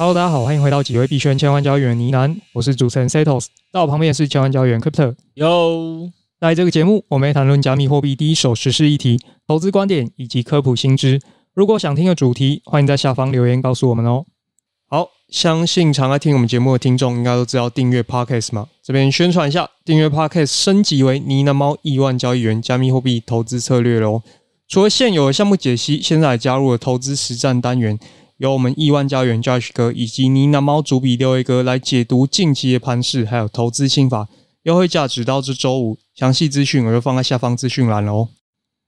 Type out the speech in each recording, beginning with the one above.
Hello，大家好，欢迎回到几位币圈千万交易员呢喃，我是主持人 Setos，在我旁边也是千万交易员 Crypto。哟，在这个节目，我们会谈论加密货币第一手实事议题、投资观点以及科普新知。如果想听的主题，欢迎在下方留言告诉我们哦。好，相信常来听我们节目的听众应该都知道订阅 Podcast 嘛，这边宣传一下，订阅 Podcast 升级为呢喃猫亿万交易员加密货币投资策略喽。除了现有的项目解析，现在还加入了投资实战单元。由我们亿万家园 Josh 哥以及呢喃猫主笔六 A 哥来解读近期的盘势，还有投资心法，优惠价直到这周五。详细资讯我就放在下方资讯栏了哦。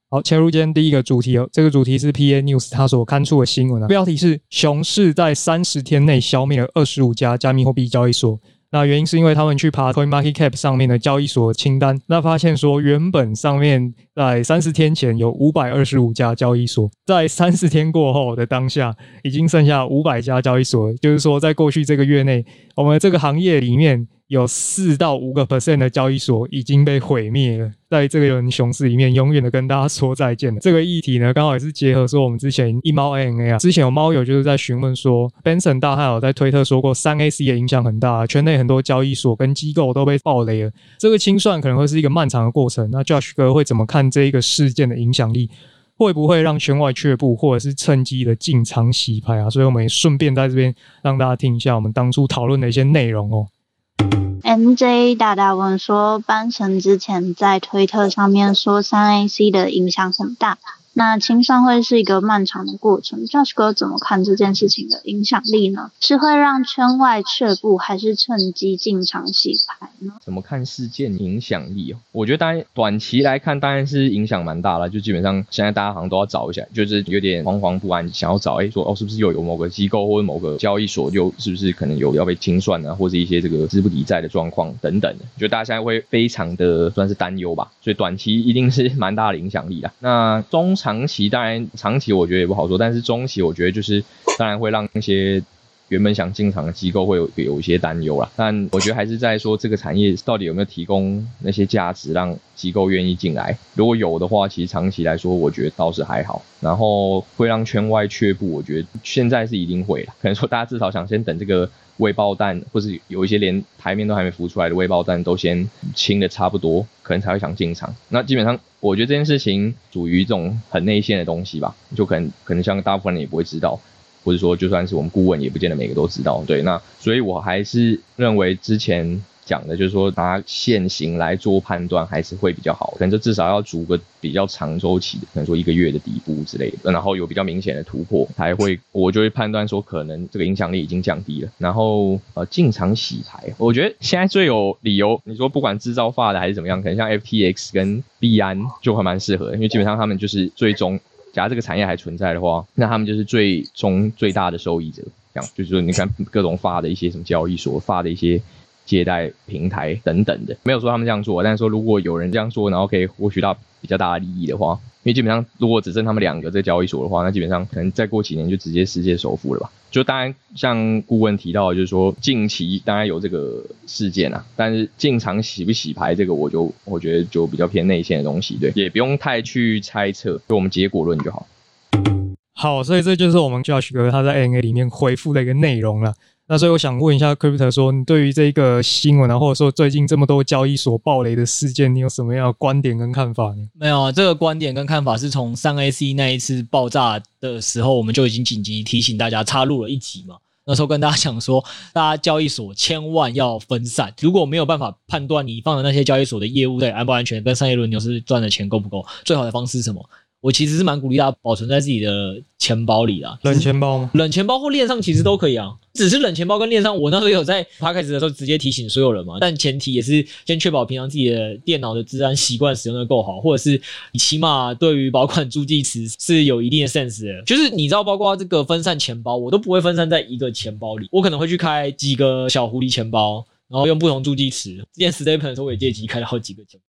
好，切入今天第一个主题哦，这个主题是 PA News 他所刊出的新闻啊，标题是“熊市在三十天内消灭了二十五家加密货币交易所”。那原因是因为他们去爬 CoinMarketCap 上面的交易所清单，那发现说原本上面在三十天前有五百二十五家交易所，在三十天过后的当下，已经剩下五百家交易所，就是说在过去这个月内，我们这个行业里面。有四到五个 percent 的交易所已经被毁灭了，在这个人熊市里面，永远的跟大家说再见了。这个议题呢，刚好也是结合说我们之前一猫 ANA 啊，之前有猫友就是在询问说，Benson 大汉有在推特说过，三 AC 的影响很大，圈内很多交易所跟机构都被爆雷了。这个清算可能会是一个漫长的过程。那 Josh 哥会怎么看这一个事件的影响力？会不会让圈外却步，或者是趁机的进场洗牌啊？所以我们也顺便在这边让大家听一下我们当初讨论的一些内容哦。MJ 大大问说，班神之前在推特上面说三 AC 的影响很大。那清算会是一个漫长的过程，Josh 哥怎么看这件事情的影响力呢？是会让圈外却步，还是趁机进场洗牌呢？怎么看事件影响力哦？我觉得当然短期来看当然是影响蛮大了，就基本上现在大家好像都要找一下，就是有点惶惶不安，想要找哎、说哦是不是又有某个机构或者某个交易所又是不是可能有要被清算啊，或者一些这个资不抵债的状况等等的，就大家现在会非常的算是担忧吧，所以短期一定是蛮大的影响力的。那中。长期当然，长期我觉得也不好说，但是中期我觉得就是，当然会让那些原本想进场的机构会有有一些担忧啦。但我觉得还是在说这个产业到底有没有提供那些价值让机构愿意进来。如果有的话，其实长期来说我觉得倒是还好。然后会让圈外却步，我觉得现在是一定会啦。可能说大家至少想先等这个。未爆弹，或是有一些连台面都还没浮出来的未爆弹，都先清的差不多，可能才会想进场。那基本上，我觉得这件事情属于这种很内线的东西吧，就可能可能像大部分人也不会知道，或者说就算是我们顾问，也不见得每个都知道。对，那所以我还是认为之前。讲的就是说，拿现行来做判断还是会比较好，可能就至少要组个比较长周期，可能说一个月的底部之类的，然后有比较明显的突破，才会我就会判断说，可能这个影响力已经降低了。然后呃，进场洗牌，我觉得现在最有理由，你说不管制造法的还是怎么样，可能像 FTX 跟币安就还蛮适合，因为基本上他们就是最终，假如这个产业还存在的话，那他们就是最终最大的受益者。这样就是说，你看各种发的一些什么交易所发的一些。借贷平台等等的，没有说他们这样做，但是说如果有人这样做，然后可以获取到比较大的利益的话，因为基本上如果只剩他们两个在交易所的话，那基本上可能再过几年就直接世界首富了吧？就当然像顾问提到，就是说近期当然有这个事件啊，但是进场洗不洗牌这个，我就我觉得就比较偏内线的东西，对，也不用太去猜测，就我们结果论就好。好，所以这就是我们 Josh 哥他在 NA 里面回复的一个内容了。那所以我想问一下 Crypto 说，你对于这个新闻啊，或者说最近这么多交易所爆雷的事件，你有什么样的观点跟看法呢？没有啊，这个观点跟看法是从三 AC 那一次爆炸的时候，我们就已经紧急提醒大家插入了一集嘛。那时候跟大家讲说，大家交易所千万要分散，如果没有办法判断你放的那些交易所的业务对安不安全，跟商业轮流是赚的钱够不够，最好的方式是什么？我其实是蛮鼓励大家保存在自己的钱包里的，冷钱包吗？冷钱包或链上其实都可以啊，只是冷钱包跟链上，我那时候有在 podcast 的时候直接提醒所有人嘛，但前提也是先确保平常自己的电脑的治安习惯使用的够好，或者是你起码对于保管 助记词是有一定的 sense 的。就是你知道，包括这个分散钱包，我都不会分散在一个钱包里，我可能会去开几个小狐狸钱包，然后用不同助记词。之前 Stephen 的时候，我也借机开了好几个钱包。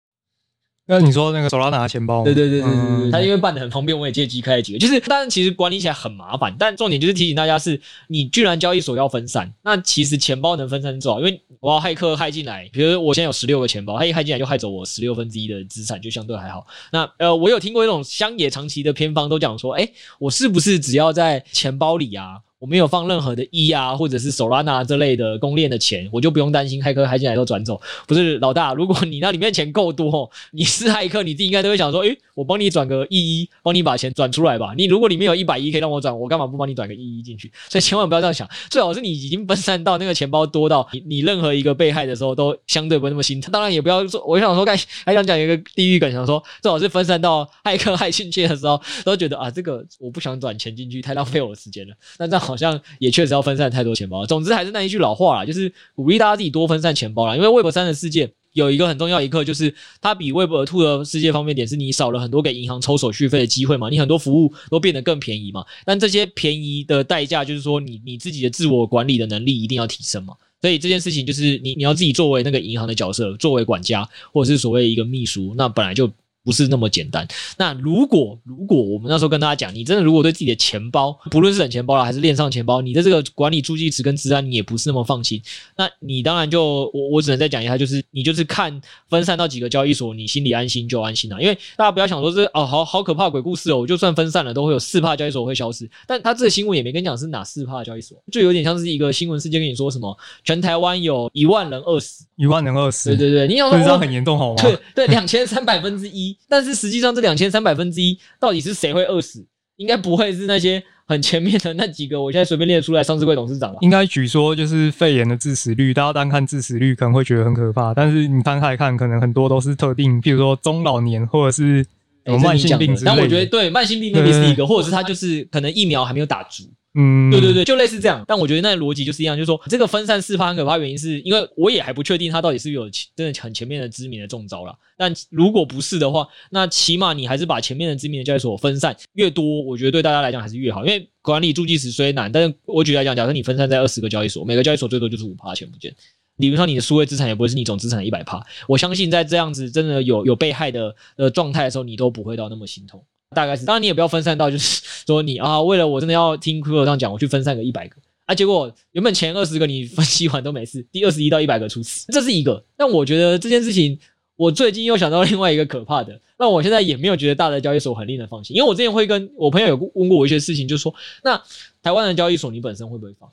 那你说那个 Solana 钱包？对对对对对，对，他因为办的很方便，我也借机开了几个。就是，但是其实管理起来很麻烦。但重点就是提醒大家是，你居然交易所要分散，那其实钱包能分散多少？因为我要骇客骇进来，比如我现在有十六个钱包，他一骇进来就害走我十六分之一的资产，就相对还好。那呃，我有听过一种乡野长期的偏方，都讲说，哎，我是不是只要在钱包里啊？我没有放任何的 E 啊，或者是 Solana 这类的公链的钱，我就不用担心骇客骇进来都转走。不是老大，如果你那里面钱够多，你是骇客，你自己应该都会想说，诶，我帮你转个 EE，帮你把钱转出来吧。你如果里面有一百亿可以让我转，我干嘛不帮你转个 EE 进去？所以千万不要这样想，最好是你已经分散到那个钱包多到你你任何一个被害的时候都相对不会那么心疼。当然也不要说，我想说，该还想讲一个地狱梗，想说最好是分散到骇客骇进去的时候，都觉得啊，这个我不想转钱进去，太浪费我时间了。那这样好好像也确实。要分散太多钱包，总之还是那一句老话啦，就是鼓励大家自己多分散钱包啦。因为 Web 三的世界有一个很重要一课，就是它比 Web 二的世界方便点，是你少了很多给银行抽手续费的机会嘛，你很多服务都变得更便宜嘛。但这些便宜的代价，就是说你你自己的自我管理的能力一定要提升嘛。所以这件事情就是你你要自己作为那个银行的角色，作为管家或者是所谓一个秘书，那本来就。不是那么简单。那如果如果我们那时候跟大家讲，你真的如果对自己的钱包，不论是冷钱包啦还是链上钱包，你的这个管理助记词跟资安你也不是那么放心，那你当然就我我只能再讲一下，就是你就是看分散到几个交易所，你心里安心就安心了。因为大家不要想说这哦好好可怕鬼故事哦，我就算分散了都会有四怕交易所会消失，但他这个新闻也没跟你讲是哪四怕交易所，就有点像是一个新闻事件跟你说什么全台湾有一万人饿死，一万人饿死，对对对，你想说这样很严重好吗？对对，两千三百分之一。但是实际上，这两千三百分之一到底是谁会饿死？应该不会是那些很前面的那几个。我现在随便列出来，上市会董事长吧。应该举说就是肺炎的致死率，大家单看致死率可能会觉得很可怕，但是你摊开看，可能很多都是特定，譬如说中老年或者是有慢性病之类的。但我觉得对慢性病那边是一个，或者是他就是可能疫苗还没有打足。嗯，对对对，就类似这样。但我觉得那逻辑就是一样，就是说这个分散四趴很可怕，原因是因为我也还不确定它到底是有真的很前面的知名的中招了。但如果不是的话，那起码你还是把前面的知名的交易所分散越多，我觉得对大家来讲还是越好。因为管理助记词虽难，但是我举例来讲，假设你分散在二十个交易所，每个交易所最多就是五趴钱不见，理论上你的数位资产也不会是你总资产的一百趴。我相信在这样子真的有有被害的呃状态的时候，你都不会到那么心痛。大概是，当然你也不要分散到，就是 说你啊，为了我真的要听 Kuro 这样讲，我去分散个一百个啊，结果原本前二十个你分析完都没事，第二十一到一百个出事，这是一个。但我觉得这件事情，我最近又想到另外一个可怕的，那我现在也没有觉得大的交易所很令人放心，因为我之前会跟我朋友有问过我一些事情，就是说，那台湾的交易所你本身会不会放？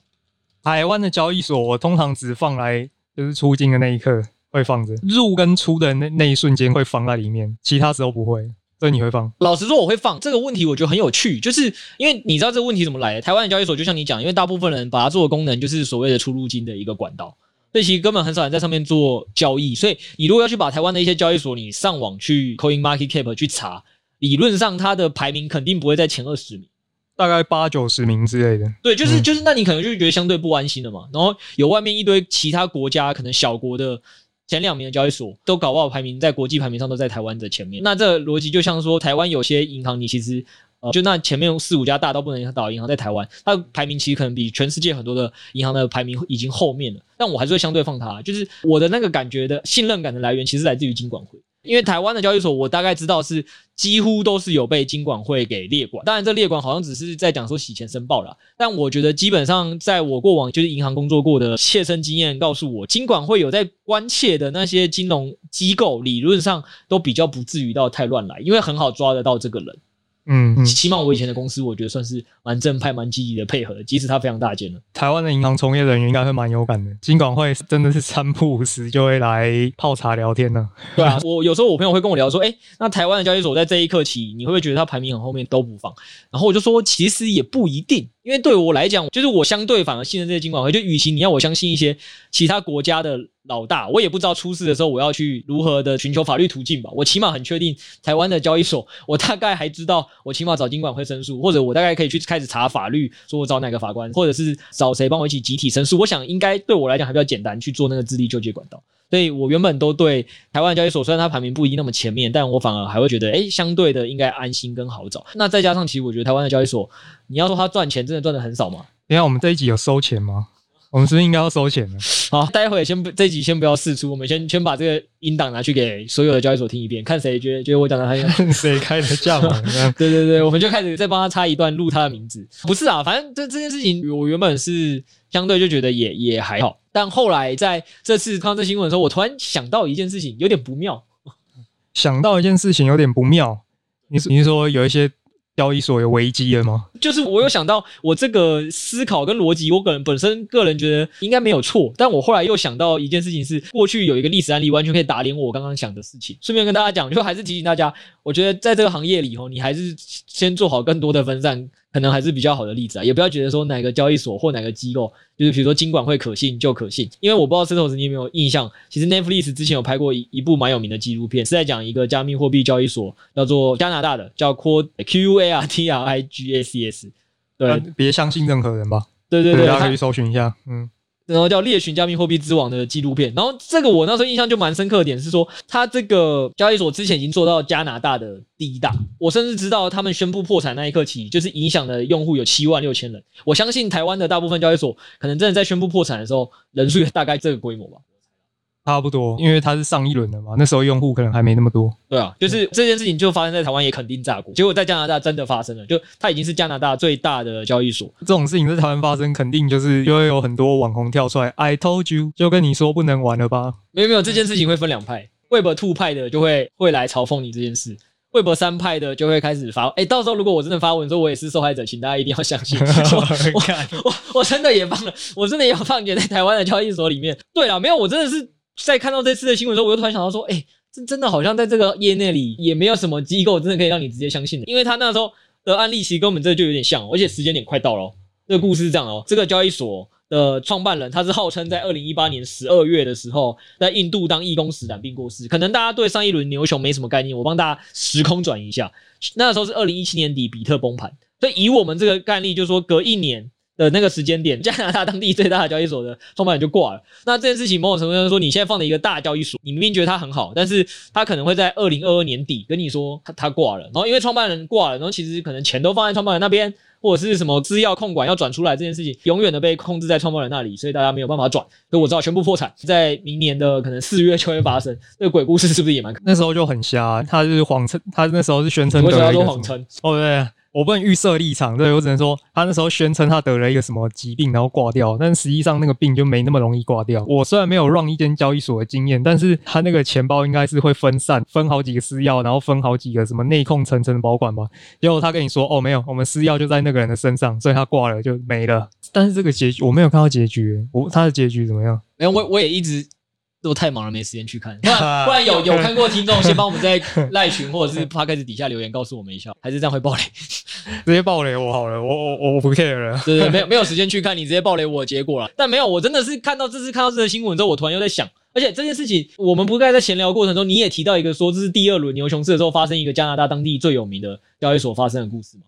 台湾的交易所我通常只放来就是出金的那一刻会放着，入跟出的那那一瞬间会放在里面，其他时候不会。所以你会放？老实说，我会放。这个问题我觉得很有趣，就是因为你知道这个问题怎么来的。台湾的交易所就像你讲，因为大部分人把它做的功能就是所谓的出入金的一个管道，所以其实根本很少人在上面做交易。所以你如果要去把台湾的一些交易所，你上网去 Coin Market Cap 去查，理论上它的排名肯定不会在前二十名，大概八九十名之类的。对，就是就是，那你可能就觉得相对不安心了嘛。然后有外面一堆其他国家可能小国的。前两名的交易所都搞不好排名在国际排名上都在台湾的前面，那这逻辑就像说，台湾有些银行，你其实呃，就那前面四五家大到不能倒的银行在台湾，它排名其实可能比全世界很多的银行的排名已经后面了，但我还是会相对放它，就是我的那个感觉的信任感的来源，其实来自于金管会。因为台湾的交易所，我大概知道是几乎都是有被金管会给列管。当然，这列管好像只是在讲说洗钱申报啦。但我觉得基本上在我过往就是银行工作过的切身经验告诉我，金管会有在关切的那些金融机构，理论上都比较不至于到太乱来，因为很好抓得到这个人。嗯，嗯，起码我以前的公司，我觉得算是蛮正派、蛮积极的配合，即使它非常大间了。台湾的银行从业人员应该会蛮有感的，金管会真的是三不五时就会来泡茶聊天呢。对啊，我有时候我朋友会跟我聊说，诶，那台湾的交易所在这一刻起，你会不会觉得它排名很后面都不放？然后我就说，其实也不一定。因为对我来讲，就是我相对反而信任这些金管会。就与其你要我相信一些其他国家的老大，我也不知道出事的时候我要去如何的寻求法律途径吧。我起码很确定台湾的交易所，我大概还知道我起码找金管会申诉，或者我大概可以去开始查法律，说我找哪个法官，或者是找谁帮我一起集体申诉。我想应该对我来讲还比较简单去做那个自力救济管道。所以我原本都对台湾交易所，虽然它排名不一定那么前面，但我反而还会觉得，哎、欸，相对的应该安心跟好找。那再加上，其实我觉得台湾的交易所，你要说它赚钱，真的赚的很少吗？你看我们这一集有收钱吗？我们是不是应该要收钱呢？好，待会先不，这一集先不要试出，我们先先把这个音档拿去给所有的交易所听一遍，看谁觉得觉得我讲的还有 谁开的价嘛？对对对，我们就开始再帮他插一段录他的名字。不是啊，反正这这件事情，我原本是相对就觉得也也还好。但后来在这次看到这新闻的时候，我突然想到一件事情，有点不妙。想到一件事情有点不妙，你是你是说有一些交易所有危机了吗？就是我有想到，我这个思考跟逻辑，我个人本身个人觉得应该没有错，但我后来又想到一件事情是，过去有一个历史案例，完全可以打脸我刚刚想的事情。顺便跟大家讲，就还是提醒大家，我觉得在这个行业里吼，你还是先做好更多的分散。可能还是比较好的例子啊，也不要觉得说哪个交易所或哪个机构，就是比如说金管会可信就可信，因为我不知道石头子你有没有印象，其实 Netflix 之前有拍过一一部蛮有名的纪录片，是在讲一个加密货币交易所，叫做加拿大的，叫 Q U A R T R I G A C S，对，别相信任何人吧，对对对，大家可以搜寻一下，嗯。然后叫猎寻加密货币之王的纪录片，然后这个我那时候印象就蛮深刻的点是说，他这个交易所之前已经做到加拿大的第一大，我甚至知道他们宣布破产那一刻起，就是影响的用户有七万六千人。我相信台湾的大部分交易所可能真的在宣布破产的时候，人数也大概这个规模吧。差不多，因为它是上一轮的嘛，那时候用户可能还没那么多。对啊，就是这件事情就发生在台湾，也肯定炸过。结果在加拿大真的发生了，就它已经是加拿大最大的交易所。这种事情在台湾发生，肯定就是就会有很多网红跳出来，I told you，就跟你说不能玩了吧？没有没有，这件事情会分两派，Web Two 派的就会会来嘲讽你这件事微博三派的就会开始发。哎，到时候如果我真的发文说我也是受害者，请大家一定要相信 我。我我，我真的也放了，我真的也有放进在台湾的交易所里面。对了，没有，我真的是。在看到这次的新闻的时候，我又突然想到说，哎、欸，这真的好像在这个业内里也没有什么机构真的可以让你直接相信的，因为他那时候的案例其实跟我们这就有点像，而且时间点快到了。这个故事是这样哦，这个交易所的创办人他是号称在二零一八年十二月的时候在印度当义工时染病过世。可能大家对上一轮牛熊没什么概念，我帮大家时空转移一下，那时候是二零一七年底比特崩盘，所以以我们这个概念，就是说隔一年。的那个时间点，加拿大当地最大的交易所的创办人就挂了。那这件事情某种程度上说，你现在放了一个大交易所，你明明觉得它很好，但是它可能会在二零二二年底跟你说它它挂了。然后因为创办人挂了，然后其实可能钱都放在创办人那边，或者是什么资料控管要转出来，这件事情永远的被控制在创办人那里，所以大家没有办法转。所以我知道全部破产，在明年的可能四月就会发生。这个鬼故事是不是也蛮？那时候就很瞎，他是谎称，他那时候是宣称为什么要说谎称？哦对。我不能预设立场，对，我只能说他那时候宣称他得了一个什么疾病，然后挂掉，但实际上那个病就没那么容易挂掉。我虽然没有 run 一间交易所的经验，但是他那个钱包应该是会分散，分好几个私钥，然后分好几个什么内控层层的保管吧。结果他跟你说，哦，没有，我们私钥就在那个人的身上，所以他挂了就没了。但是这个结局我没有看到结局，我他的结局怎么样？没有，我我也一直。都太忙了，没时间去看。不然，不然有有看过听众，先帮我们在赖群或者是 Podcast 底下留言告诉我们一下，还是这样会爆雷？直接爆雷我好了，我我我不 care 了。对对，没有没有时间去看，你直接爆雷我的结果了。但没有，我真的是看到这次看到这个新闻之后，我突然又在想，而且这件事情，我们不该在闲聊过程中，你也提到一个说，这是第二轮牛熊市的时候发生一个加拿大当地最有名的交易所发生的故事嘛？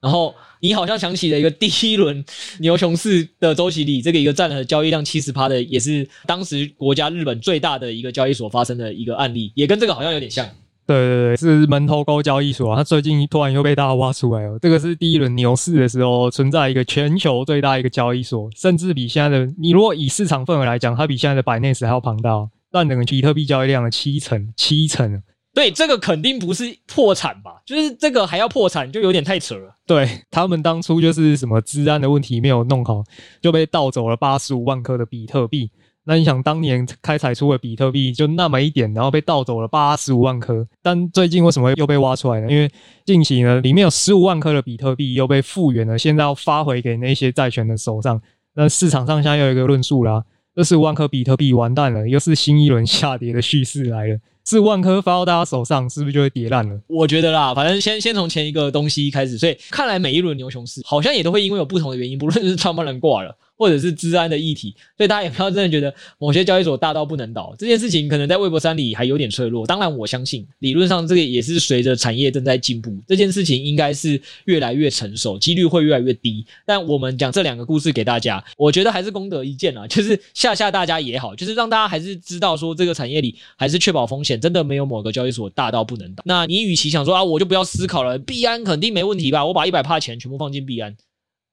然后你好像想起了一个第一轮牛熊市的周期里，这个一个占了交易量七十趴的，也是当时国家日本最大的一个交易所发生的一个案例，也跟这个好像有点像。对对对，是门头沟交易所啊，它最近突然又被大家挖出来了。这个是第一轮牛市的时候存在一个全球最大一个交易所，甚至比现在的你如果以市场份额来讲，它比现在的 Binance 还要庞大，占整个比特币交易量的七成，七成。对，这个肯定不是破产吧？就是这个还要破产，就有点太扯了。对，他们当初就是什么资安的问题没有弄好，就被盗走了八十五万颗的比特币。那你想，当年开采出的比特币就那么一点，然后被盗走了八十五万颗。但最近为什么又被挖出来呢？因为近期呢，里面有十五万颗的比特币又被复原了，现在要发回给那些债权的手上。那市场上现在又有一个论述啦，这十五万颗比特币完蛋了，又是新一轮下跌的叙事来了。是万科发到大家手上，是不是就会跌烂了？我觉得啦，反正先先从前一个东西开始，所以看来每一轮牛熊市好像也都会因为有不同的原因，不论是创办人挂了。或者是治安的议题，所以大家也不要真的觉得某些交易所大到不能倒，这件事情可能在 Web 三里还有点脆弱。当然，我相信理论上这个也是随着产业正在进步，这件事情应该是越来越成熟，几率会越来越低。但我们讲这两个故事给大家，我觉得还是功德一件啊，就是吓吓大家也好，就是让大家还是知道说这个产业里还是确保风险，真的没有某个交易所大到不能倒。那你与其想说啊，我就不要思考了，币安肯定没问题吧？我把一百趴钱全部放进币安。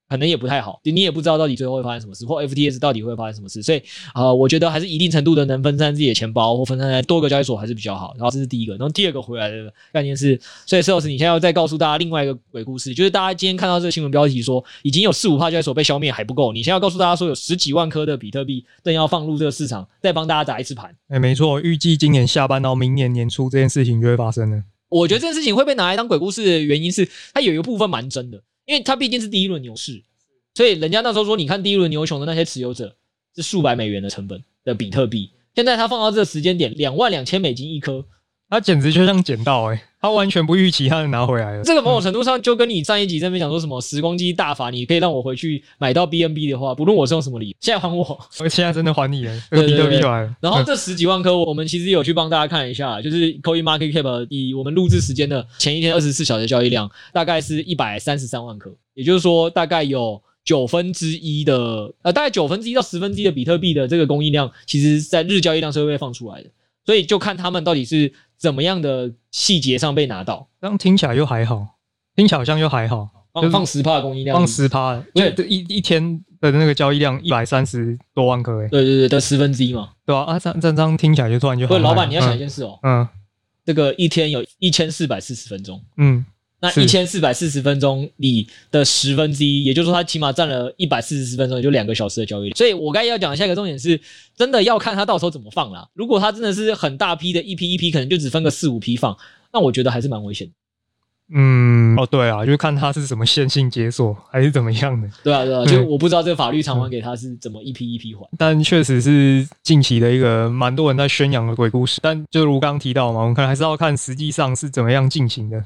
可能也不太好，你也不知道到底最后会发生什么事，或 FTS 到底会发生什么事，所以啊、我觉得还是一定程度的能分散自己的钱包，或分散在多个交易所还是比较好。然后这是第一个，然后第二个回来的概念是，所以石老师，你现在要再告诉大家另外一个鬼故事，就是大家今天看到这个新闻标题说已经有四五趴交易所被消灭还不够，你现在要告诉大家说有十几万颗的比特币正要放入这个市场，再帮大家砸一次盘。哎，没错，预计今年下半到明年年初这件事情就会发生了。我觉得这件事情会被拿来当鬼故事的原因是，它有一个部分蛮真的，因为它毕竟是第一轮牛市，所以人家那时候说，你看第一轮牛熊的那些持有者是数百美元的成本的比特币，现在它放到这个时间点，两万两千美金一颗。他简直就像捡到诶、欸、他完全不预期他能拿回来了。这个某种程度上就跟你上一集这边讲说什么时光机大法，你可以让我回去买到 BNB 的话，不论我是用什么理由，现在还我。我现在真的还你了，这个比特币来了。然后这十几万颗，我们其实有去帮大家看一下，就是 Coin Market Cap 以我们录制时间的前一天二十四小时交易量，大概是一百三十三万颗，也就是说大概有九分之一的呃，大概九分之一到十分之一的比特币的这个供应量，其实在日交易量是会被放出来的。所以就看他们到底是怎么样的细节上被拿到，这样听起来又还好，听起来好像又还好，放放十趴的供应量，放十趴，对，一一天的那个交易量一百三十多万颗，哎，对对对，的十分之一嘛，对啊，啊，这这张听起来就突然就好，不，老板你要想一件事哦，嗯，这个一天有一千四百四十分钟，嗯。那一千四百四十分钟里的十分之一，也就是说，它起码占了一百四十分钟，也就两个小时的交易。所以我刚才要讲的下一个重点是，真的要看它到时候怎么放啦。如果它真的是很大批的一批一批，可能就只分个四五批放，那我觉得还是蛮危险的。嗯，哦，对啊，就看他是什么线性解锁还是怎么样的。对啊，对啊，就我不知道这个法律偿还给他是怎么一批一批还。嗯、但确实是近期的一个蛮多人在宣扬的鬼故事。但就如刚刚提到嘛，我们可能还是要看实际上是怎么样进行的。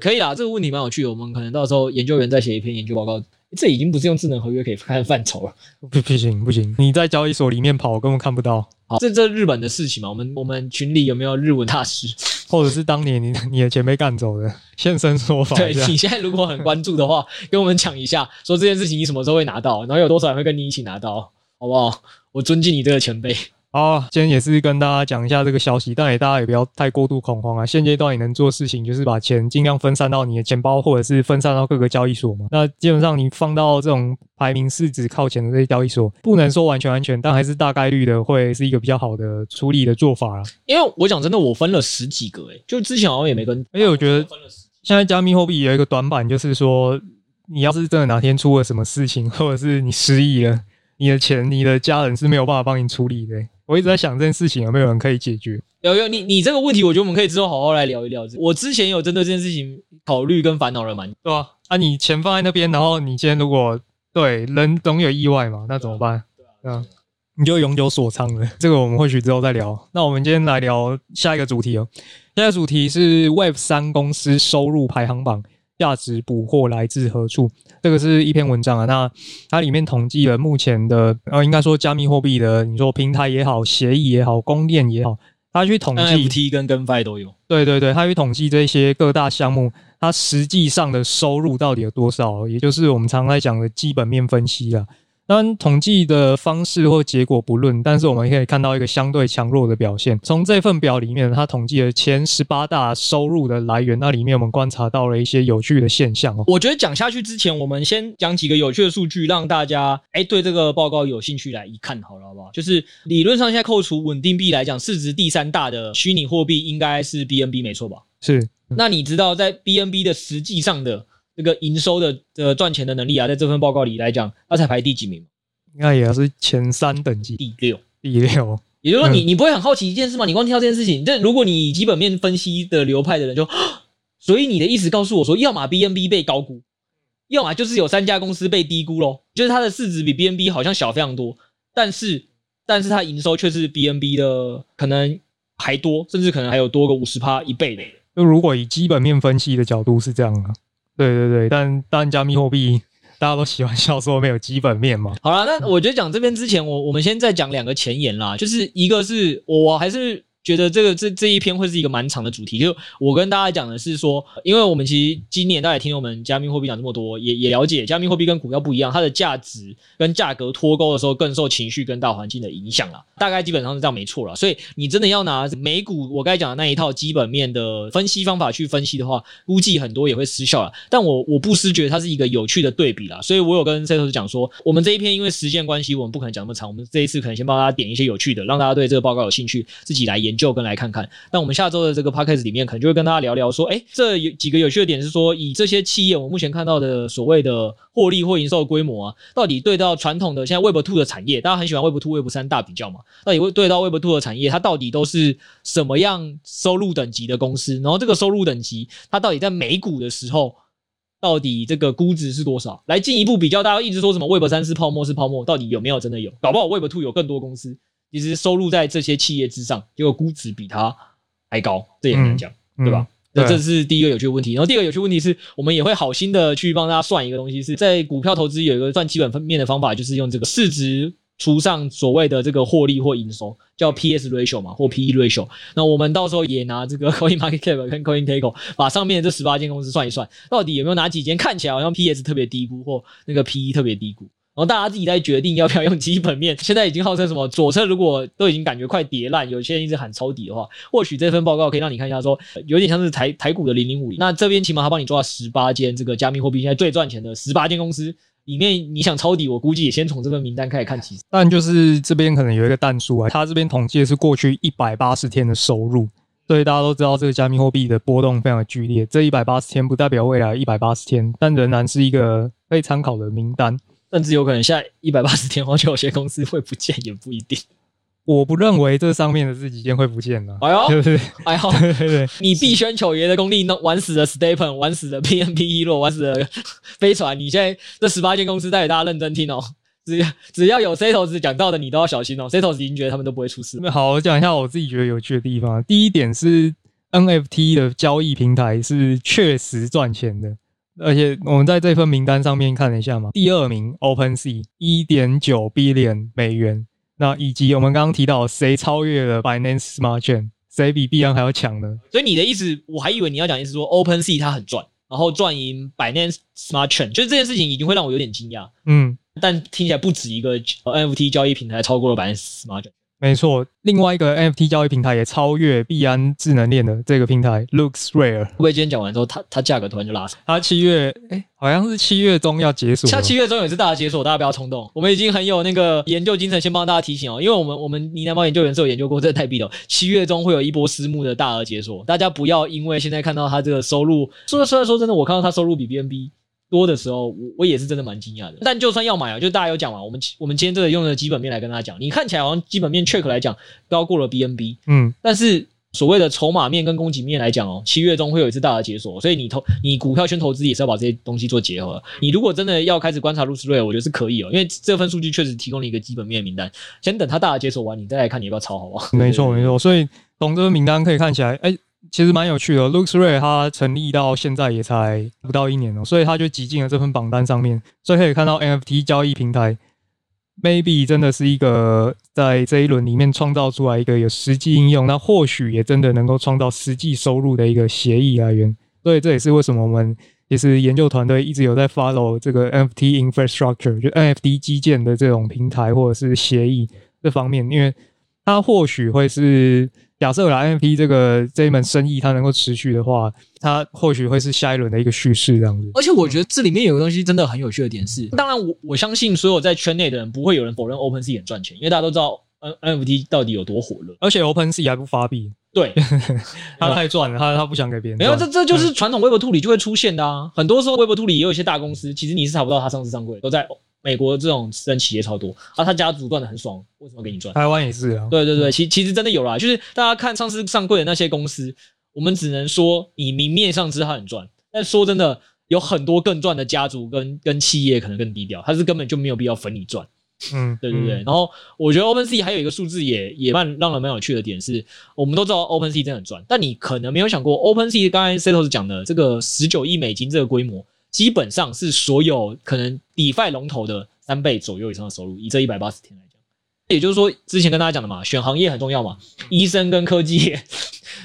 可以啦，这个问题蛮有趣的。我们可能到时候研究员再写一篇研究报告。这已经不是用智能合约可以看范畴了。不，不行，不行，你在交易所里面跑，我根本看不到。好，这这日本的事情嘛，我们我们群里有没有日文大师，或者是当年你你的前辈干走的现身说法？对，你现在如果很关注的话，跟我们讲一下，说这件事情你什么时候会拿到，然后有多少人会跟你一起拿到，好不好？我尊敬你这个前辈。好，今天也是跟大家讲一下这个消息，但也大家也不要太过度恐慌啊。现阶段你能做的事情就是把钱尽量分散到你的钱包，或者是分散到各个交易所嘛。那基本上你放到这种排名市值靠前的这些交易所，不能说完全安全，但还是大概率的会是一个比较好的处理的做法啦。因为我讲真的，我分了十几个就之前好像也没跟。因为我觉得现在加密货币有一个短板，就是说你要是真的哪天出了什么事情，或者是你失忆了，你的钱、你的家人是没有办法帮你处理的、欸。我一直在想这件事情有没有人可以解决？有有，你你这个问题，我觉得我们可以之后好好来聊一聊。我之前有针对这件事情考虑跟烦恼了蛮多，对吧？啊，你钱放在那边，然后你今天如果对人总有意外嘛，那怎么办？对啊，对啊，你就永久锁仓了。这个我们或许之后再聊。那我们今天来聊下一个主题哦。下一个主题是 Web 三公司收入排行榜。价值捕获来自何处？这个是一篇文章啊。那它里面统计了目前的，呃，应该说加密货币的，你说平台也好，协议也好，公链也好，它去统计 NFT 跟 GameFi 都有。对对对，它去统计这些各大项目，它实际上的收入到底有多少？也就是我们常常在讲的基本面分析啊。当然，统计的方式或结果不论，但是我们可以看到一个相对强弱的表现。从这份表里面，它统计了前十八大收入的来源，那里面我们观察到了一些有趣的现象哦。我觉得讲下去之前，我们先讲几个有趣的数据，让大家哎对这个报告有兴趣来一看好了，好不好？就是理论上现在扣除稳定币来讲，市值第三大的虚拟货币应该是 BNB 没错吧？是。那你知道在 BNB 的实际上的？这个营收的呃赚钱的能力啊，在这份报告里来讲，它才排第几名？应该也是前三等级，第六，第六。也就是说你，你、嗯、你不会很好奇一件事吗？你光听到这件事情，这如果你基本面分析的流派的人就，所以你的意思告诉我说，要么 BNB 被高估，要么就是有三家公司被低估喽，就是它的市值比 BNB 好像小非常多，但是但是它营收却是 BNB 的可能还多，甚至可能还有多个五十趴一倍的。就如果以基本面分析的角度是这样的。对对对，但但加密货币大家都喜欢笑说没有基本面嘛。好了，那我觉得讲这边之前，我我们先再讲两个前言啦，就是一个是我还是。觉得这个这这一篇会是一个蛮长的主题，就我跟大家讲的是说，因为我们其实今年大家也听我们加密货币讲这么多，也也了解加密货币跟股票不一样，它的价值跟价格脱钩的时候更受情绪跟大环境的影响啦。大概基本上是这样没错啦。所以你真的要拿美股我该讲的那一套基本面的分析方法去分析的话，估计很多也会失效了。但我我不失觉得它是一个有趣的对比啦，所以我有跟 CEO 讲说，我们这一篇因为时间关系，我们不可能讲那么长，我们这一次可能先帮大家点一些有趣的，让大家对这个报告有兴趣，自己来研研究跟来看看。那我们下周的这个 podcast 里面，可能就会跟大家聊聊说，哎，这有几个有趣的点是说，以这些企业，我目前看到的所谓的获利或营收的规模啊，到底对到传统的现在 Web Two 的产业，大家很喜欢 Web Two、Web 三大比较嘛，到底会对到 Web Two 的产业，它到底都是什么样收入等级的公司？然后这个收入等级，它到底在美股的时候，到底这个估值是多少？来进一步比较，大家一直说什么 Web 三是泡沫是泡沫，到底有没有真的有？搞不好 Web Two 有更多公司，其实收入在这些企业之上，结果估值比它还高，这也很难讲，嗯、对吧？那、嗯、这是第一个有趣的问题。然后第二个有趣的问题是我们也会好心的去帮大家算一个东西，是在股票投资有一个算基本面的方法，就是用这个市值。除上所谓的这个获利或营收，叫 P/S ratio 嘛，或 P/E ratio。那我们到时候也拿这个 Coin Market Cap 跟 Coin Gecko 把上面这十八间公司算一算，到底有没有哪几间看起来好像 P/S 特别低估，或那个 P/E 特别低估。然后大家自己再决定要不要用基本面。现在已经号称什么左侧如果都已经感觉快跌烂，有些人一直喊抄底的话，或许这份报告可以让你看一下说，有点像是台台股的零零五零。那这边起码他帮你抓了十八间这个加密货币现在最赚钱的十八间公司。里面你想抄底，我估计也先从这份名单开始看起。但就是这边可能有一个但书啊，他这边统计的是过去一百八十天的收入，所以大家都知道这个加密货币的波动非常的剧烈。这一百八十天不代表未来一百八十天，但仍然是一个可以参考的名单，甚至有可能下一百八十天后就有些公司会不见，也不一定。我不认为这上面的这几件会不见了，哎呦，对不对？哎呦，对对对，你币圈九爷的功力，弄玩死了 Stephen，玩死了，PMP 一落，玩死了 飞船。你现在这十八间公司，带给大家认真听哦。只要只要有 Setos 讲到的，你都要小心哦。Setos 已经觉得他们都不会出事。那好，我讲一下我自己觉得有趣的地方。第一点是 NFT 的交易平台是确实赚钱的，而且我们在这份名单上面看了一下嘛，第二名 OpenSea 一点九 billion 美元。那以及我们刚刚提到，谁超越了 Binance Smart Chain，谁比币安还要强呢？所以你的意思，我还以为你要讲意思说，OpenSea 它很赚，然后赚赢 Binance Smart Chain，就是这件事情已经会让我有点惊讶。嗯，但听起来不止一个 NFT 交易平台超过了 Binance Smart Chain。没错，另外一个 NFT 交易平台也超越币安智能链的这个平台 LooksRare。会不会今天讲完之后，它它价格突然就拉升？它七月哎、欸，好像是七月中要解锁。像七月中也是大家解锁，大家不要冲动。我们已经很有那个研究精神，先帮大家提醒哦，因为我们我们呢喃猫研究员是有研究过这个代币的。七月中会有一波私募的大额解锁，大家不要因为现在看到它这个收入，说虽然说真的，我看到它收入比 BNB。多的时候，我我也是真的蛮惊讶的。但就算要买啊，就大家有讲嘛，我们我们今天这个用的基本面来跟大家讲，你看起来好像基本面 check 来讲高过了 BNB，嗯，但是所谓的筹码面跟供给面来讲哦，七月中会有一次大的解锁，所以你投你股票圈投资也是要把这些东西做结合。你如果真的要开始观察 LooksRare，我觉得是可以哦，因为这份数据确实提供了一个基本面的名单。先等它大的解锁完，你再来看你要不要抄，好不好？没错没错，所以从这个名单可以看起来，哎、欸。其实蛮有趣的，LooksRare 它成立到现在也才不到一年哦，所以它就挤进了这份榜单上面。所以可以看到 NFT 交易平台，maybe 真的是一个在这一轮里面创造出来一个有实际应用，那或许也真的能够创造实际收入的一个协议来源。所以这也是为什么我们其实研究团队一直有在 follow 这个 NFT infrastructure，就 NFT 基建的这种平台或者是协议这方面，因为它或许会是。假设啦，NFT 这个这一门生意它能够持续的话，它或许会是下一轮的一个叙事这样子。而且我觉得这里面有个东西真的很有趣的点是，当然我我相信所有在圈内的人不会有人否认 OpenSea 很赚钱，因为大家都知道 NFT 到底有多火热。而且 OpenSea 还不发币，对，他太赚了，他他不想给别人。没有，这这就是传统 Web2 里就会出现的啊。很多时候 Web2 里也有一些大公司，其实你是查不到他上市上柜，都在。美国这种私人企业超多啊，他家族赚的很爽，为什么给你赚？台湾也是啊。对对对，其其实真的有啦，就是大家看上市上柜的那些公司，我们只能说你明面上知道他很赚，但说真的，有很多更赚的家族跟跟企业可能更低调，他是根本就没有必要分你赚。嗯，对对对。然后我觉得 OpenSea 还有一个数字也也蛮让人蛮有趣的点是，我们都知道 OpenSea 真的很赚，但你可能没有想过 OpenSea 刚才 Setos 讲的这个十九亿美金这个规模，基本上是所有可能 DeFi 龙头的。三倍左右以上的收入，以这一百八十天来讲，也就是说，之前跟大家讲的嘛，选行业很重要嘛。医生跟科技业，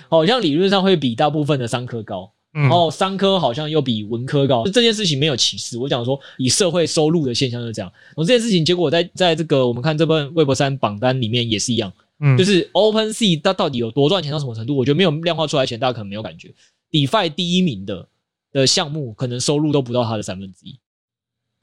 好像理论上会比大部分的商科高，然后商科好像又比文科高。这件事情没有歧视，我讲说以社会收入的现象就是这样。我这件事情结果在在这个我们看这份 Web 三榜单里面也是一样，嗯，就是 OpenSea 它到底有多赚钱到什么程度？我觉得没有量化出来钱，大家可能没有感觉。DeFi 第一名的的项目可能收入都不到它的三分之一。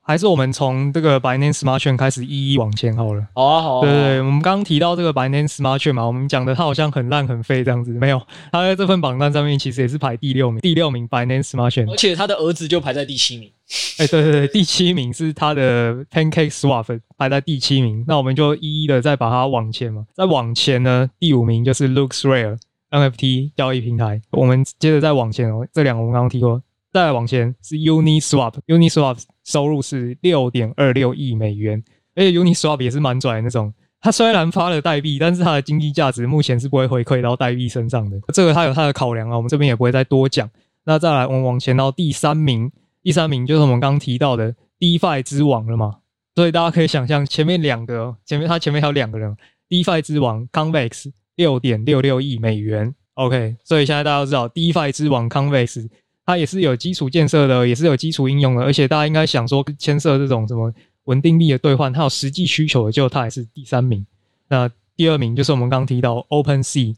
还是我们从这个 Binance Smart Chain 开始一一往前好了。好啊，好啊。对对对，我们刚刚提到这个 Binance Smart Chain 嘛，我们讲的它好像很烂很废这样子，没有，它在这份榜单上面其实也是排第六名，第六名 Binance Smart Chain，而且他的儿子就排在第七名。哎，对对对，第七名是他的 Pancake Swap 排在第七名，那我们就一一的再把它往前嘛，再往前呢，第五名就是 LooksRare NFT 交易平台，我们接着再往前哦，这两个我们刚刚提过。再往前是 Uniswap，Uniswap 收入是六点二六亿美元，而且 Uniswap 也是蛮拽的那种。它虽然发了代币，但是它的经济价值目前是不会回馈到代币身上的。这个它有它的考量啊，我们这边也不会再多讲。那再来，我们往前到第三名，第三名就是我们刚刚提到的 DeFi 之王了嘛。所以大家可以想象，前面两个，前面它前面还有两个人，DeFi 之王 Convex 六点六六亿美元。OK，所以现在大家都知道 DeFi 之王 Convex。它也是有基础建设的，也是有基础应用的，而且大家应该想说，牵涉这种什么稳定币的兑换，它有实际需求的，就它也是第三名。那第二名就是我们刚提到 OpenSea，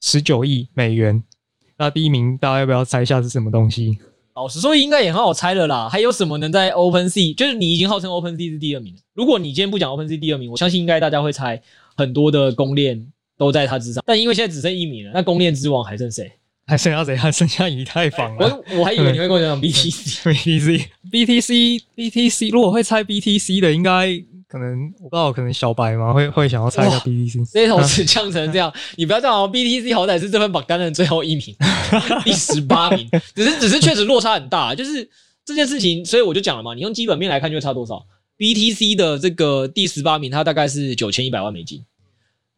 十九亿美元。那第一名大家要不要猜一下是什么东西？老实说，应该也很好猜了啦。还有什么能在 OpenSea？就是你已经号称 OpenSea 是第二名。如果你今天不讲 OpenSea 第二名，我相信应该大家会猜很多的公链都在它之上。但因为现在只剩一名了，那公链之王还剩谁？还剩下谁？还剩下以太坊了。我我还以为你会跟我讲讲 BTC，BTC，BTC，BTC。BTC, BTC, 如果会猜 BTC 的，应该可能我不知道，可能小白嘛，会会想要猜一下 BTC。这头是降成这样，你不要这样哦。BTC 好歹是这份榜单的最后一名，第十八名，只是只是确实落差很大。就是这件事情，所以我就讲了嘛，你用基本面来看，就会差多少？BTC 的这个第十八名，它大概是九千一百万美金，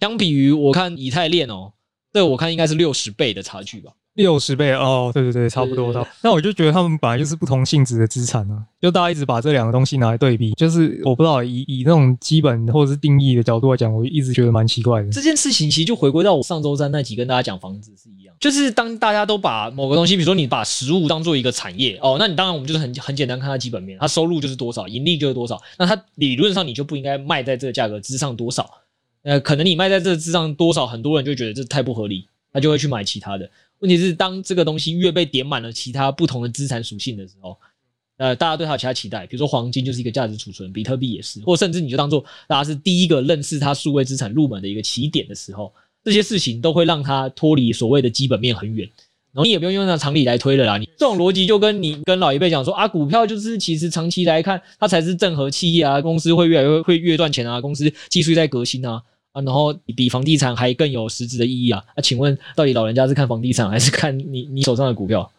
相比于我看以太链哦，这我看应该是六十倍的差距吧。六十倍哦，对对对，差不多。那我就觉得他们本来就是不同性质的资产啊，就大家一直把这两个东西拿来对比，就是我不知道以以那种基本或者是定义的角度来讲，我一直觉得蛮奇怪的。这件事情其实就回归到我上周三那集跟大家讲房子是一样，就是当大家都把某个东西，比如说你把食物当做一个产业哦，那你当然我们就是很很简单看它基本面，它收入就是多少，盈利就是多少，那它理论上你就不应该卖在这个价格之上多少，呃，可能你卖在这个之上多少，很多人就觉得这太不合理，他就会去买其他的。问题是，当这个东西越被点满了其他不同的资产属性的时候，呃，大家对它有其他期待，比如说黄金就是一个价值储存，比特币也是，或甚至你就当做大家是第一个认识它数位资产入门的一个起点的时候，这些事情都会让它脱离所谓的基本面很远。然后你也不用用那常理来推了啦，你这种逻辑就跟你跟老一辈讲说啊，股票就是其实长期来看它才是正和企业啊，公司会越来越会越赚钱啊，公司技术在革新啊。啊，然后比房地产还更有实质的意义啊！那、啊、请问，到底老人家是看房地产，还是看你你手上的股票？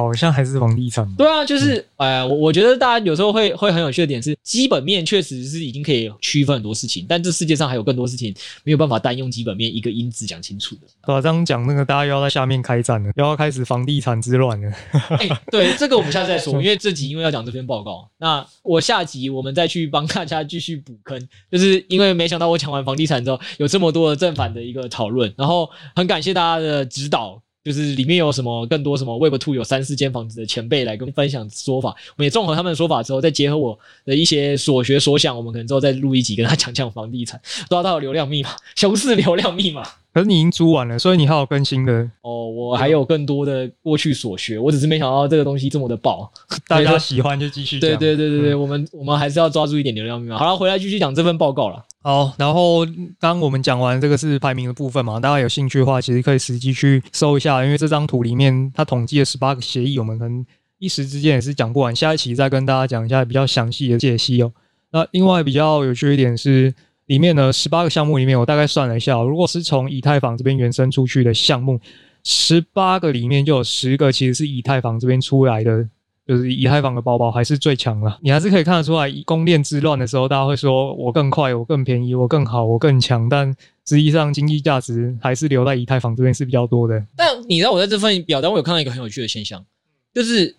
好像还是房地产。对啊，就是，哎呀，我我觉得大家有时候会会很有趣的点是，基本面确实是已经可以区分很多事情，但这世界上还有更多事情没有办法单用基本面一个因子讲清楚的。对啊，这样讲那个大家又要在下面开战了，又要开始房地产之乱了。哎、欸，对，这个我们下次再说，因为这集因为要讲这篇报告，那我下集我们再去帮大家继续补坑，就是因为没想到我讲完房地产之后有这么多的正反的一个讨论，然后很感谢大家的指导。就是里面有什么更多什么 Web Two 有三四间房子的前辈来跟分享说法，我们也综合他们的说法之后，再结合我的一些所学所想，我们可能之后再录一集跟他讲讲房地产，抓到流量密码，熊市流量密码。可是你已经租完了，所以你还有更新的哦。我还有更多的过去所学，我只是没想到这个东西这么的爆，大家喜欢就继续讲。对对对对对，嗯、我们我们还是要抓住一点流量密码。好了，回来继续讲这份报告了。好，然后刚我们讲完这个是排名的部分嘛，大家有兴趣的话，其实可以实际去搜一下，因为这张图里面它统计了十八个协议，我们可能一时之间也是讲不完，下一期再跟大家讲一下比较详细的解析哦。那另外比较有趣一点是，里面呢十八个项目里面，我大概算了一下，如果是从以太坊这边延伸出去的项目，十八个里面就有十个其实是以太坊这边出来的。就是以太坊的包包还是最强了，你还是可以看得出来，攻链之乱的时候，大家会说我更快，我更便宜，我更好，我更强，但实际上经济价值还是留在以太坊这边是比较多的。但你知道我在这份表单，我有看到一个很有趣的现象，就是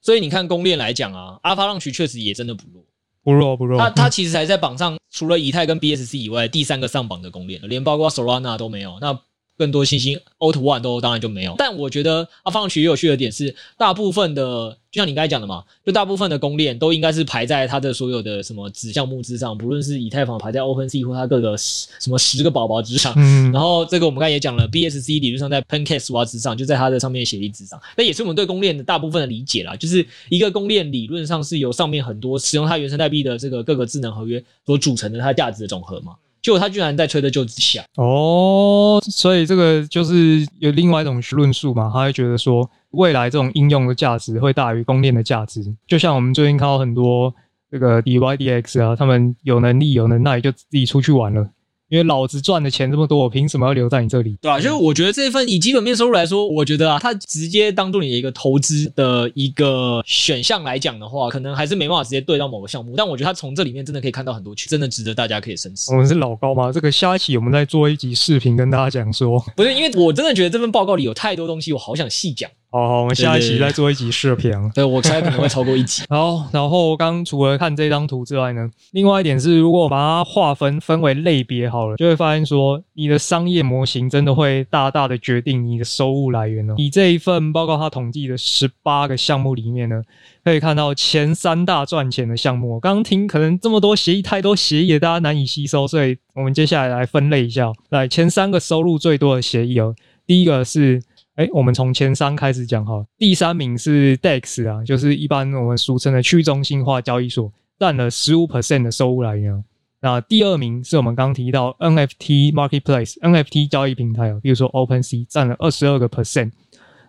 所以你看公链来讲啊，Avalanche 确实也真的不弱，不弱不弱。它它其实还在榜上，除了以太跟 BSC 以外，第三个上榜的公链，连包括 Solana 都没有。那更多信心。Alt One 都当然就没有。但我觉得 Avalanche 也有趣的点是，大部分的就像你刚才讲的嘛，就大部分的公链都应该是排在它的所有的什么子项目之上，不论是以太坊排在 OpenSea 或它各个什么十个宝宝之上。嗯。然后这个我们刚才也讲了，BSC 理论上在 PancakeSwap 之上，就在它的上面协议之上。那也是我们对公链的大部分的理解啦，就是一个公链理论上是由上面很多使用它原生代币的这个各个智能合约所组成的，它价值的总和嘛。就他居然在吹的就之下哦，所以这个就是有另外一种论述嘛，他会觉得说未来这种应用的价值会大于供链的价值，就像我们最近看到很多这个 DYDX 啊，他们有能力有能耐就自己出去玩了。因为老子赚的钱这么多，我凭什么要留在你这里？对啊，就是我觉得这一份以基本面收入来说，我觉得啊，它直接当做你的一个投资的一个选项来讲的话，可能还是没办法直接对到某个项目。但我觉得它从这里面真的可以看到很多钱，真的值得大家可以深思。我们是老高吗？这个下一期我们再做一集视频跟大家讲说，不是，因为我真的觉得这份报告里有太多东西，我好想细讲。好，好，我们下一期再做一集视频。对，我猜可能会超过一集。好，然后刚除了看这张图之外呢，另外一点是，如果我把它划分分为类别好了，就会发现说，你的商业模型真的会大大的决定你的收入来源哦。以这一份报告它统计的十八个项目里面呢，可以看到前三大赚钱的项目。刚刚听可能这么多协议，太多协议，大家难以吸收，所以我们接下来来分类一下，来前三个收入最多的协议哦。第一个是。哎，我们从前三开始讲哈。第三名是 DEX 啊，就是一般我们俗称的去中心化交易所，占了十五 percent 的收入来源。那第二名是我们刚提到 NFT Marketplace，NFT 交易平台啊，比如说 OpenSea，占了二十二个 percent。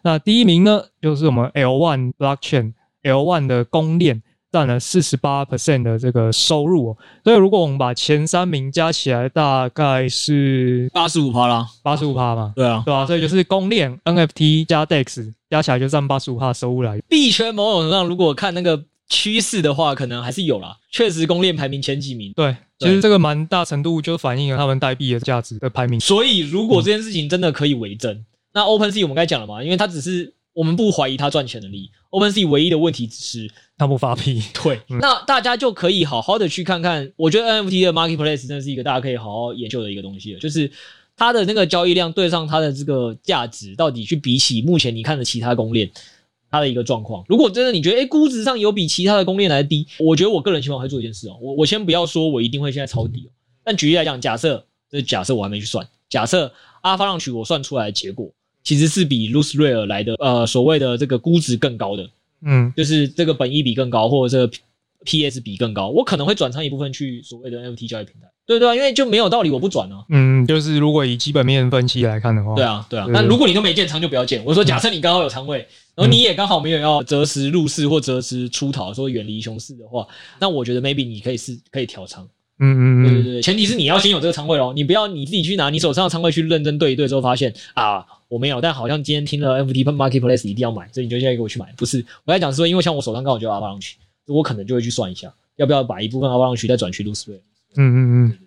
那第一名呢，就是我们 L1 Blockchain，L1 的公链。占了四十八 percent 的这个收入，哦所以如果我们把前三名加起来，大概是八十五趴啦，八十五趴嘛，对啊，对啊，所以就是公链 NFT 加 DEX 加起来就占八十五趴收入来源。币圈某种程度上，如果看那个趋势的话，可能还是有啦，确实公链排名前几名。对，其实这个蛮大程度就反映了他们代币的价值的排名。所以如果这件事情真的可以为真，嗯、那 OpenSea 我们刚才讲了嘛，因为它只是。我们不怀疑他赚钱能力，OpenSea 唯一的问题只是他不发币。对，嗯、那大家就可以好好的去看看。我觉得 NFT 的 Marketplace 真的是一个大家可以好好研究的一个东西，就是它的那个交易量对上它的这个价值，到底去比起目前你看的其他公链，它的一个状况。如果真的你觉得诶估值上有比其他的公链来低，我觉得我个人情况会做一件事哦，我我先不要说我一定会现在抄底哦，但举例来讲，假设这假设我还没去算，假设 Avalanche 我算出来的结果。其实是比 LooksRare 来的，呃，所谓的这个估值更高的，嗯，就是这个本益比更高，或者这个 PS 比更高，我可能会转仓一部分去所谓的 NFT 交易平台，对对啊，因为就没有道理我不转啊，嗯，就是如果以基本面分析来看的话，对啊，对啊，那如果你都没建仓就不要建，我说假设你刚好有仓位，然后你也刚好没有要择时入市或择时出逃，说远离熊市的话，那我觉得 maybe 你可以是可以调仓。嗯嗯嗯，对对对，前提是你要先有这个仓位哦，你不要你自己去拿你手上的仓位去认真对一对之后发现啊，我没有，但好像今天听了 NFT Marketplace 一定要买，所以你就现在给我去买，不是？我在讲说，因为像我手上刚好就有 Avalanche，我可能就会去算一下，要不要把一部分 Avalanche 再转去 LooksRare。嗯嗯嗯，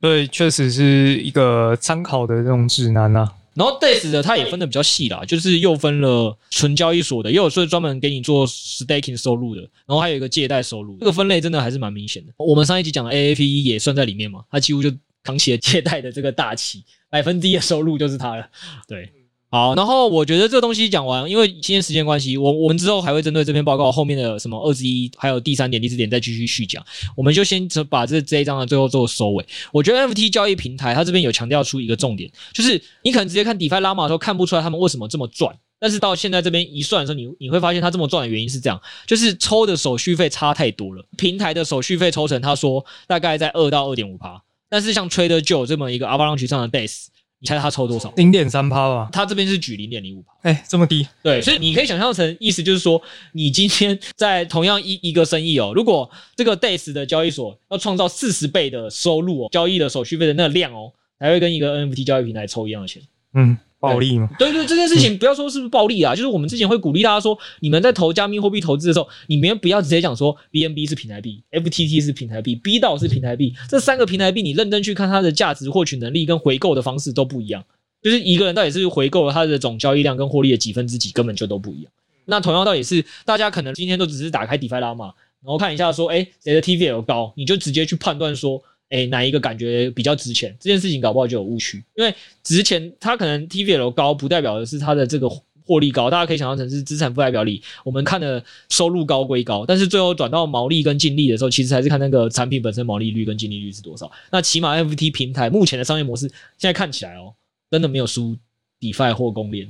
对，确实是一个参考的这种指南呐、啊。然后 DEX 的它也分的比较细啦，就是又分了纯交易所的，也有说专门给你做 staking 收入的，然后还有一个借贷收入，这个分类真的还是蛮明显的。我们上一集讲的 AAPE 也算在里面嘛，它几乎就扛起了借贷的这个大旗，百分之一的收入就是它了，对。好，然后我觉得这个东西讲完，因为今天时间关系，我我们之后还会针对这篇报告后面的什么二之一，还有第三点、第四点再继续续讲。我们就先把这这一章的最后做收尾。我觉得 NFT 交易平台它这边有强调出一个重点，就是你可能直接看 DeFi Llama 的时候看不出来他们为什么这么赚，但是到现在这边一算的时候，你你会发现他这么赚的原因是这样，就是抽的手续费差太多了。平台的手续费抽成，他说大概在二到二点五趴，但是像 Trader Joe 这么一个 Avalanche 上的 DEX。你猜他抽多少？零点三趴吧。他这边是举零点零五趴。哎，这么低？对，所以你可以想象成意思就是说，你今天在同样一一个生意哦，如果这个 DEX 的交易所要创造四十倍的收入哦，交易的手续费的那个量哦，才会跟一个 NFT 交易平台抽一样的钱。嗯。暴利吗？对，对对，这件事情不要说是不是暴利啊，就是我们之前会鼓励大家说，你们在投加密货币投资的时候，你们不要直接讲说 BNB 是平台币，FTT 是平台币，B 道是平台币，这三个平台币你认真去看它的价值获取能力跟回购的方式都不一样，就是一个人到底是回购了它的总交易量跟获利的几分之几，根本就都不一样。那同样道理是，大家可能今天都只是打开 DeFi Llama，然后看一下说，哎，谁的 TVL 高，你就直接去判断说。哎、欸，哪一个感觉比较值钱？这件事情搞不好就有误区，因为值钱，它可能 TVL 高，不代表的是它的这个获利高。大家可以想象成是资产负债表里我们看的收入高归高，但是最后转到毛利跟净利的时候，其实还是看那个产品本身毛利率跟净利率是多少。那起码 NFT 平台目前的商业模式，现在看起来哦，真的没有输 DeFi 或公链。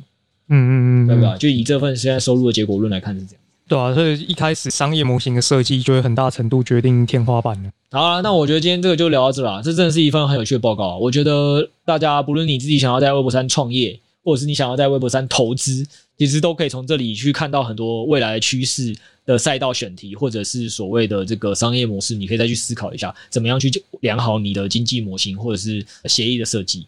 嗯嗯嗯，对不对？就以这份现在收入的结果论来看是这样。对啊，所以一开始商业模型的设计就会很大程度决定天花板了。好啊，那我觉得今天这个就聊到这了。这真的是一份很有趣的报告。我觉得大家不论你自己想要在微博三创业，或者是你想要在微博三投资，其实都可以从这里去看到很多未来的趋势的赛道选题，或者是所谓的这个商业模式，你可以再去思考一下，怎么样去良好你的经济模型或者是协议的设计。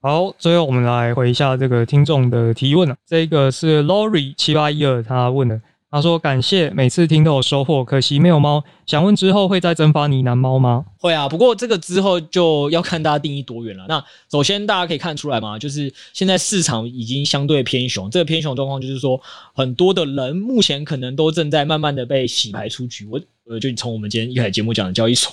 好，最后我们来回一下这个听众的提问啊。这个是 Lori 七八一二他问的，他说感谢每次听都有收获，可惜没有猫。想问之后会再增发呢喃猫吗？会啊，不过这个之后就要看大家定义多远了。那首先大家可以看出来嘛，就是现在市场已经相对偏熊，这个偏熊状况就是说很多的人目前可能都正在慢慢的被洗牌出局。我呃，就从我们今天一开始节目讲的交易所，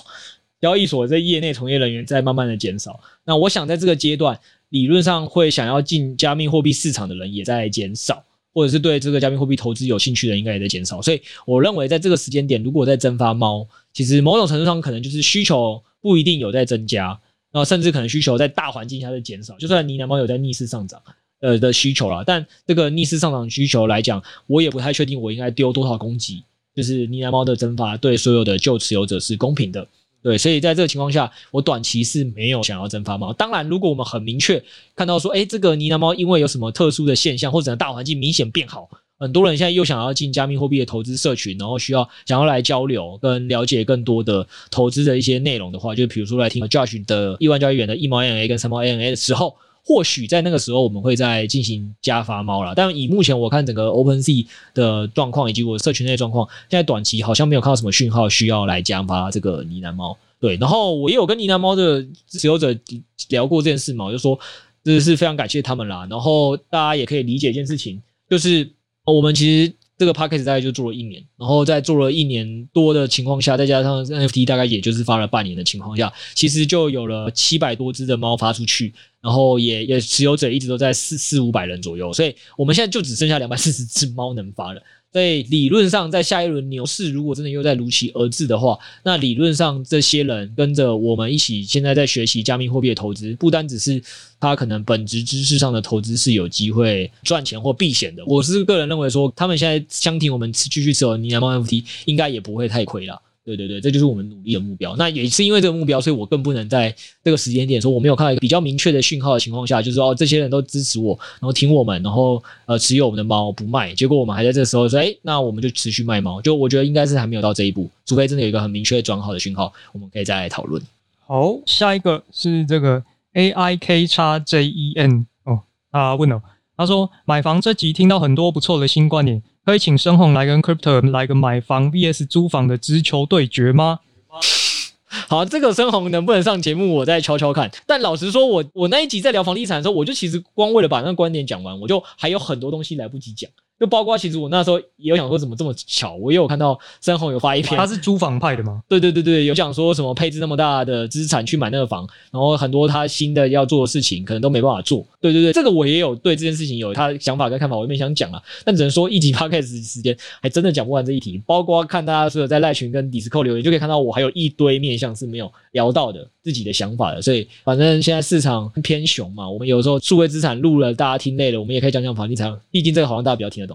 交易所在业内从业人员在慢慢的减少。那我想在这个阶段。理论上会想要进加密货币市场的人也在减少，或者是对这个加密货币投资有兴趣的应该也在减少，所以我认为在这个时间点，如果在增发猫，其实某种程度上可能就是需求不一定有在增加，然后甚至可能需求在大环境下在减少。就算呢喃猫有在逆势上涨，呃的需求啦，但这个逆势上涨需求来讲，我也不太确定我应该丢多少公击，就是呢喃猫的增发对所有的旧持有者是公平的。对，所以在这个情况下，我短期是没有想要蒸发猫。当然，如果我们很明确看到说，哎，这个呢喃猫因为有什么特殊的现象，或者大环境明显变好，很多人现在又想要进加密货币的投资社群，然后需要想要来交流跟了解更多的投资的一些内容的话，就比如说来听 Josh 的亿万交易员的一毛 AMA 跟三毛 AMA 的时候，或许在那个时候我们会再进行加发猫了。但以目前我看整个 OpenSea 的状况以及我社群内状况，现在短期好像没有看到什么讯号需要来加发这个呢喃猫。对，然后我也有跟呢喃猫的持有者聊过这件事嘛，我就说这是非常感谢他们啦。然后大家也可以理解一件事情，就是我们其实。这个 package 大概就做了一年，然后在做了一年多的情况下，再加上 NFT 大概也就是发了半年的情况下，其实就有了七百多只的猫发出去，然后也也持有者一直都在四四五百人左右，所以我们现在就只剩下两百四十只猫能发了。所以理论上，在下一轮牛市如果真的又在如期而至的话，那理论上这些人跟着我们一起现在在学习加密货币的投资，不单只是他可能本质知识上的投资是有机会赚钱或避险的。我是个人认为说，他们现在相挺我们继续持有呢喃猫 NFT，应该也不会太亏了。对对对，这就是我们努力的目标。那也是因为这个目标，所以我更不能在这个时间点说我没有看到一个比较明确的讯号的情况下，就是说哦，这些人都支持我，然后挺我们，然后呃持有我们的猫不卖。结果我们还在这个时候说，哎，那我们就持续卖猫。就我觉得应该是还没有到这一步，除非真的有一个很明确转好的讯号，我们可以再来讨论。好，下一个是这个 A I K 叉 J E N 哦，他问了，他说买房这集听到很多不错的新观点。可以请深红来跟 Crypto 来个买房 VS 租房的直球对决吗？好，这个深红能不能上节目，我再悄悄看。但老实说，我我那一集在聊房地产的时候，我就其实光为了把那个观点讲完，我就还有很多东西来不及讲。就包括其实我那时候也有想说怎么这么巧，我也有看到深红有发一篇，他是租房派的吗？对对对对，有讲说什么配置那么大的资产去买那个房，然后很多他新的要做的事情可能都没办法做。对对对，这个我也有对这件事情有他想法跟看法，我也没想讲啊。但只能说一集 podcast 时间还真的讲不完这一题，包括看大家所有在赖群跟 Discord 留言，就可以看到我还有一堆面向是没有聊到的自己的想法的。所以反正现在市场偏熊嘛，我们有时候数位资产录了，大家听累了，我们也可以讲讲房地产，毕竟这个好像大家比较听得懂。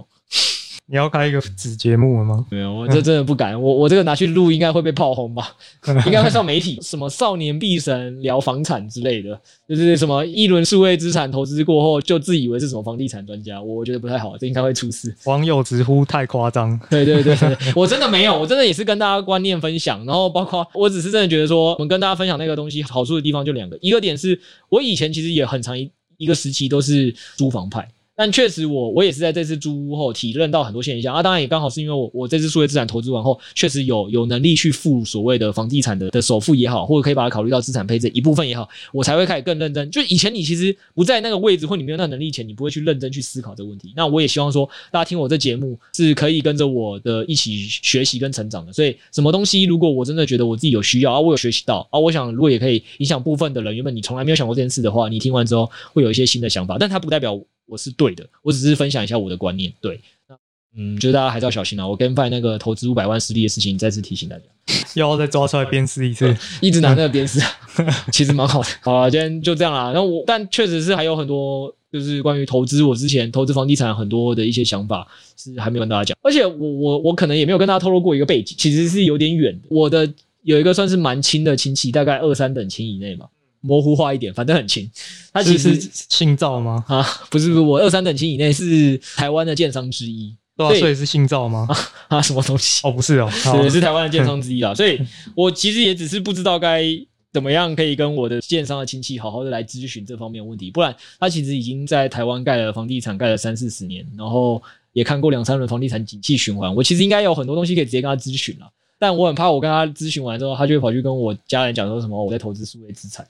你要开一个子节目了吗？没有，我这真的不敢。我我这个拿去录，应该会被炮轰吧？应该会上媒体，什么少年必神聊房产之类的，就是什么一轮数位资产投资过后就自以为是什么房地产专家，我觉得不太好，这应该会出事。网友直呼太夸张。对对对对，我真的没有，我真的也是跟大家观念分享，然后包括我只是真的觉得说，我们跟大家分享那个东西好处的地方就两个，一个点是我以前其实也很长一一个时期都是租房派。但确实我我也是在这次租屋后体认到很多现象啊，当然也刚好是因为我我这次数位资产投资完后，确实有有能力去付所谓的房地产的的首付也好，或者可以把它考虑到资产配置一部分也好，我才会开始更认真。就以前你其实不在那个位置或你没有那能力前，你不会去认真去思考这个问题。那我也希望说大家听我这节目是可以跟着我的一起学习跟成长的。所以什么东西如果我真的觉得我自己有需要啊，我有学习到啊，我想如果也可以影响部分的人，原本你从来没有想过这件事的话，你听完之后会有一些新的想法，但它不代表。我是对的，我只是分享一下我的观念。对，那嗯，就是大家还是要小心啊。我跟 GameFi 那个投资五百万失利的事情，再次提醒大家，要再抓出来鞭尸一次，一直拿那个鞭尸，其实蛮好的。好了，今天就这样啦。然后我，但确实是还有很多，就是关于投资，我之前投资房地产很多的一些想法是还没有跟大家讲。而且我我我可能也没有跟大家透露过一个背景，其实是有点远。我的有一个算是蛮亲的亲戚，大概二三等亲以内嘛。模糊化一点，反正很轻。他其实是姓赵吗？啊，不是，不是，我二三等亲以内是台湾的建商之一。对，啊，所以是姓赵吗？啊，什么东西？哦，不是哦，对，是台湾的建商之一啦。所以我其实也只是不知道该怎么样可以跟我的建商的亲戚好好的来咨询这方面问题。不然，他其实已经在台湾盖了房地产，盖了三四十年，然后也看过两三轮房地产景气循环。我其实应该有很多东西可以直接跟他咨询了。但我很怕，我跟他咨询完之后，他就会跑去跟我家人讲说什么我在投资数位资产。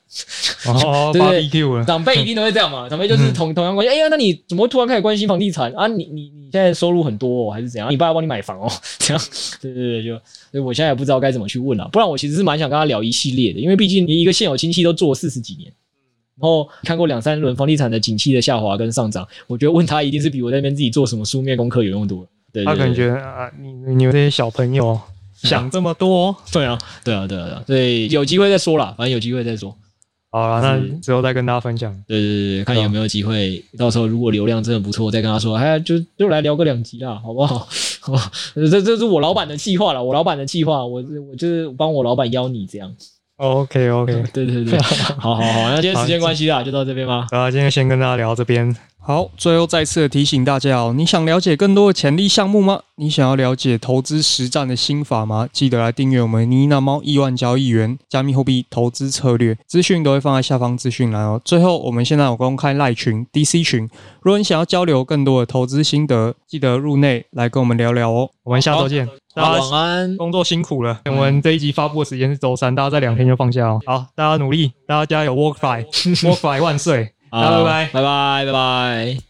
哦，对对对，长辈一定都会这样嘛，长辈就是同同样关系。哎呀，那你怎么会突然开始关心房地产啊？你你你现在收入很多哦，还是怎样？你爸要帮你买房哦？这样，对对对，就所以我现在也不知道该怎么去问了。不然我其实是蛮想跟他聊一系列的，因为毕竟你一个现有亲戚都做了四十几年，然后看过两三轮房地产的景气的下滑跟上涨，我觉得问他一定是比我在那边自己做什么书面功课有用多了。对，他感觉啊，你你们这些小朋友。想这么多，对啊，对啊，对啊，对啊，所以有机会再说啦，反正有机会再说。好了，那之后再跟大家分享。对对对，看有没有机会，到时候如果流量真的不错，再跟他说，哎，就就来聊个两集啦，好不好？好吧，这这是我老板的计划了，我老板的计划，我我就是帮我老板邀你这样。OK OK，对对对，好好好，那今天时间关系啦，就到这边吧。好，今天先跟大家聊这边。好，最后再次提醒大家哦，你想了解更多的潜力项目吗？你想要了解投资实战的心法吗？记得来订阅我们妮娜猫亿万交易员加密货币投资策略资讯都会放在下方资讯栏哦。最后，我们现在有公开赖群 DC 群，如果你想要交流更多的投资心得，记得入内来跟我们聊聊哦。我们下周见，大家晚安，工作辛苦了。我们这一集发布的时间是周三，大家这两天就放假哦。好，大家努力，大家加油，Work Five，Work Five 万岁，拜拜，拜拜，拜拜。